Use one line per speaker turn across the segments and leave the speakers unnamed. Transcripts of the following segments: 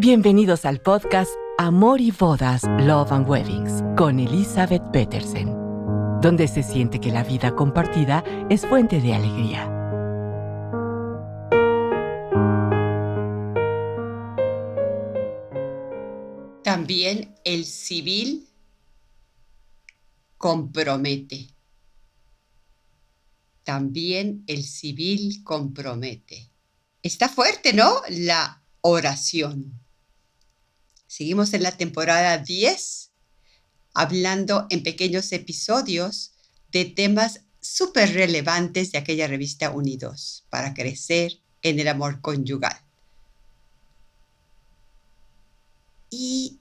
Bienvenidos al podcast Amor y Bodas, Love and Weddings con Elizabeth Petersen, donde se siente que la vida compartida es fuente de alegría.
También el civil compromete. También el civil compromete. Está fuerte, ¿no? La oración. Seguimos en la temporada 10, hablando en pequeños episodios de temas súper relevantes de aquella revista Unidos para crecer en el amor conyugal. Y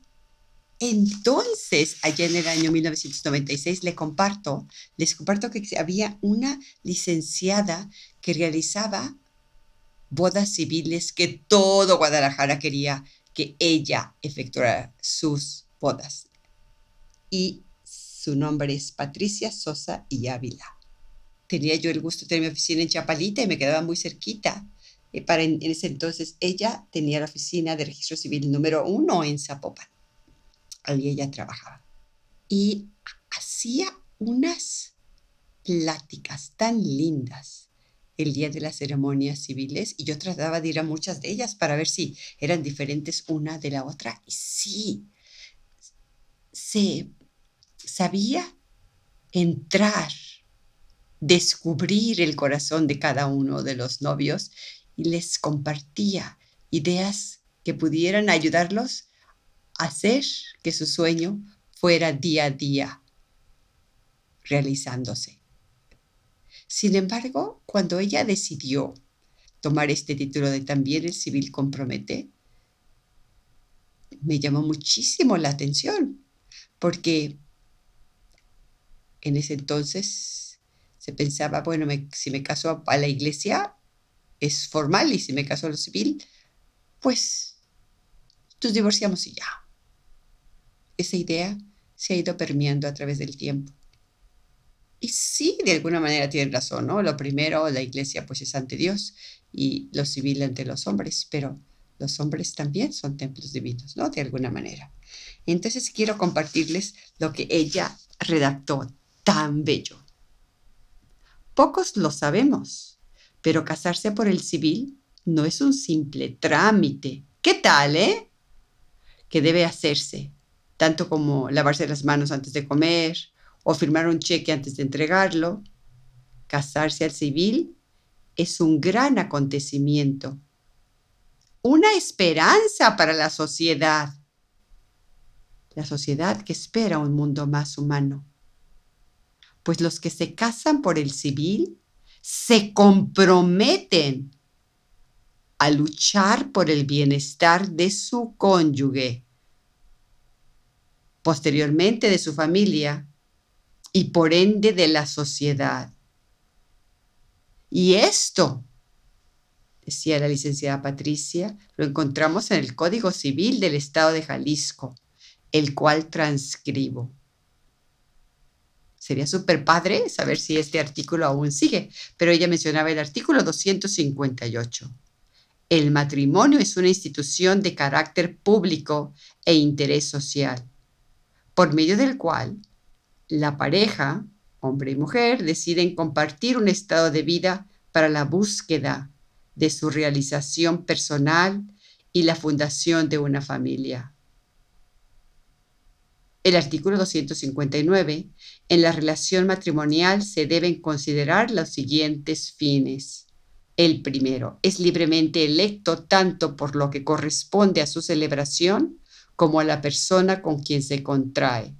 entonces, allá en el año 1996, le comparto, les comparto que había una licenciada que realizaba bodas civiles que todo Guadalajara quería que ella efectuara sus bodas. Y su nombre es Patricia Sosa y Ávila. Tenía yo el gusto de tener mi oficina en Chapalita y me quedaba muy cerquita. Y para en, ese entonces ella tenía la oficina de registro civil número uno en Zapopan. Allí ella trabajaba. Y hacía unas pláticas tan lindas el día de las ceremonias civiles y yo trataba de ir a muchas de ellas para ver si eran diferentes una de la otra. Y sí, se sabía entrar, descubrir el corazón de cada uno de los novios y les compartía ideas que pudieran ayudarlos a hacer que su sueño fuera día a día realizándose. Sin embargo, cuando ella decidió tomar este título de También el civil compromete, me llamó muchísimo la atención, porque en ese entonces se pensaba, bueno, si me caso a la iglesia es formal y si me caso a lo civil, pues nos divorciamos y ya. Esa idea se ha ido permeando a través del tiempo. Y sí, de alguna manera tienen razón, ¿no? Lo primero, la iglesia pues es ante Dios y lo civil ante los hombres, pero los hombres también son templos divinos, ¿no? De alguna manera. Entonces quiero compartirles lo que ella redactó tan bello. Pocos lo sabemos, pero casarse por el civil no es un simple trámite. ¿Qué tal, eh? Que debe hacerse, tanto como lavarse las manos antes de comer, o firmar un cheque antes de entregarlo. Casarse al civil es un gran acontecimiento, una esperanza para la sociedad, la sociedad que espera un mundo más humano. Pues los que se casan por el civil se comprometen a luchar por el bienestar de su cónyuge, posteriormente de su familia y por ende de la sociedad. Y esto, decía la licenciada Patricia, lo encontramos en el Código Civil del Estado de Jalisco, el cual transcribo. Sería súper padre saber si este artículo aún sigue, pero ella mencionaba el artículo 258. El matrimonio es una institución de carácter público e interés social, por medio del cual la pareja, hombre y mujer, deciden compartir un estado de vida para la búsqueda de su realización personal y la fundación de una familia. El artículo 259. En la relación matrimonial se deben considerar los siguientes fines. El primero, es libremente electo tanto por lo que corresponde a su celebración como a la persona con quien se contrae.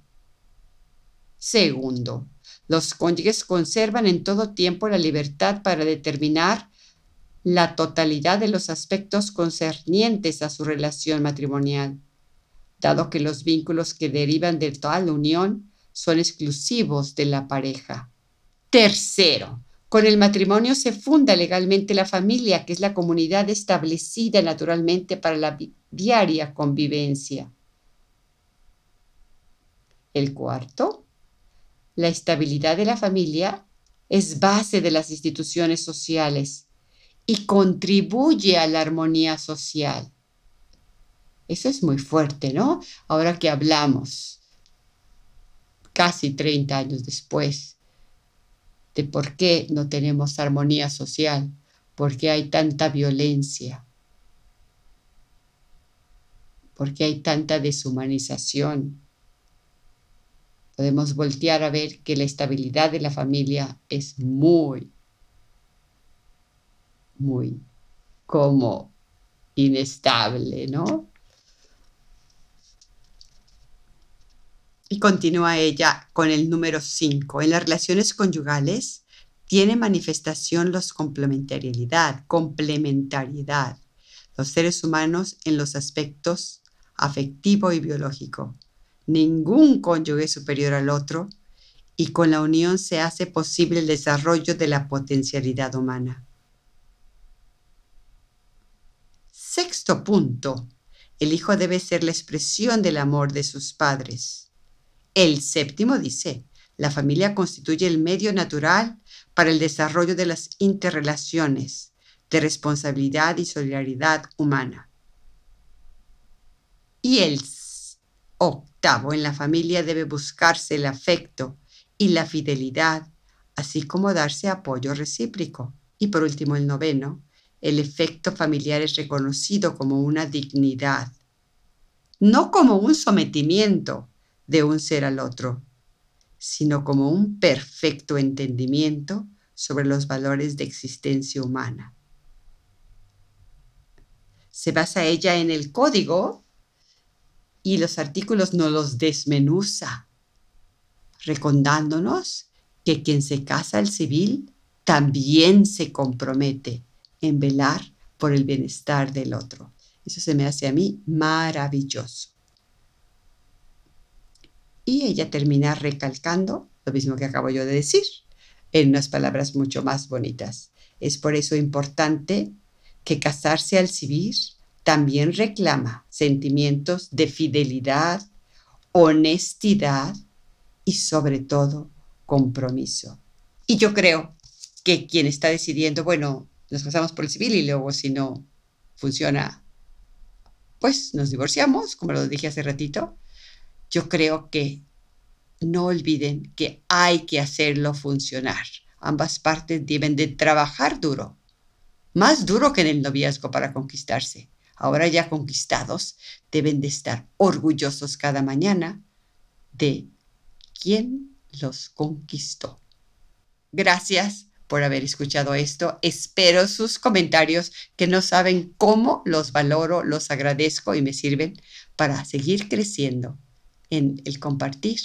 Segundo, los cónyuges conservan en todo tiempo la libertad para determinar la totalidad de los aspectos concernientes a su relación matrimonial, dado que los vínculos que derivan de tal unión son exclusivos de la pareja. Tercero, con el matrimonio se funda legalmente la familia, que es la comunidad establecida naturalmente para la diaria convivencia. El cuarto, la estabilidad de la familia es base de las instituciones sociales y contribuye a la armonía social. Eso es muy fuerte, ¿no? Ahora que hablamos, casi 30 años después, de por qué no tenemos armonía social, por qué hay tanta violencia, por qué hay tanta deshumanización. Podemos voltear a ver que la estabilidad de la familia es muy, muy como inestable, ¿no? Y continúa ella con el número 5. En las relaciones conyugales tiene manifestación los complementariedad, complementariedad. Los seres humanos en los aspectos afectivo y biológico. Ningún cónyuge superior al otro y con la unión se hace posible el desarrollo de la potencialidad humana. Sexto punto. El hijo debe ser la expresión del amor de sus padres. El séptimo dice, la familia constituye el medio natural para el desarrollo de las interrelaciones de responsabilidad y solidaridad humana. Y el octavo, en la familia debe buscarse el afecto y la fidelidad, así como darse apoyo recíproco. Y por último, el noveno, el efecto familiar es reconocido como una dignidad, no como un sometimiento, de un ser al otro, sino como un perfecto entendimiento sobre los valores de existencia humana. Se basa ella en el código y los artículos no los desmenuza, recordándonos que quien se casa al civil también se compromete en velar por el bienestar del otro. Eso se me hace a mí maravilloso. Y ella termina recalcando lo mismo que acabo yo de decir, en unas palabras mucho más bonitas. Es por eso importante que casarse al civil también reclama sentimientos de fidelidad, honestidad y sobre todo compromiso. Y yo creo que quien está decidiendo, bueno, nos casamos por el civil y luego si no funciona, pues nos divorciamos, como lo dije hace ratito, yo creo que no olviden que hay que hacerlo funcionar. Ambas partes deben de trabajar duro, más duro que en el noviazgo para conquistarse. Ahora ya conquistados, deben de estar orgullosos cada mañana de quién los conquistó. Gracias por haber escuchado esto. Espero sus comentarios que no saben cómo los valoro, los agradezco y me sirven para seguir creciendo en el compartir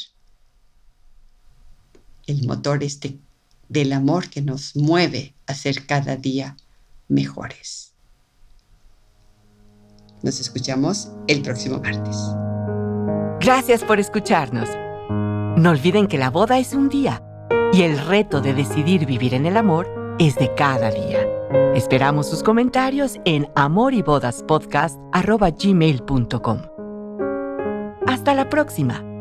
el motor este del amor que nos mueve a ser cada día mejores. Nos escuchamos el próximo martes.
Gracias por escucharnos. No olviden que la boda es un día y el reto de decidir vivir en el amor es de cada día. Esperamos sus comentarios en amorybodaspodcast.gmail.com. Hasta la próxima.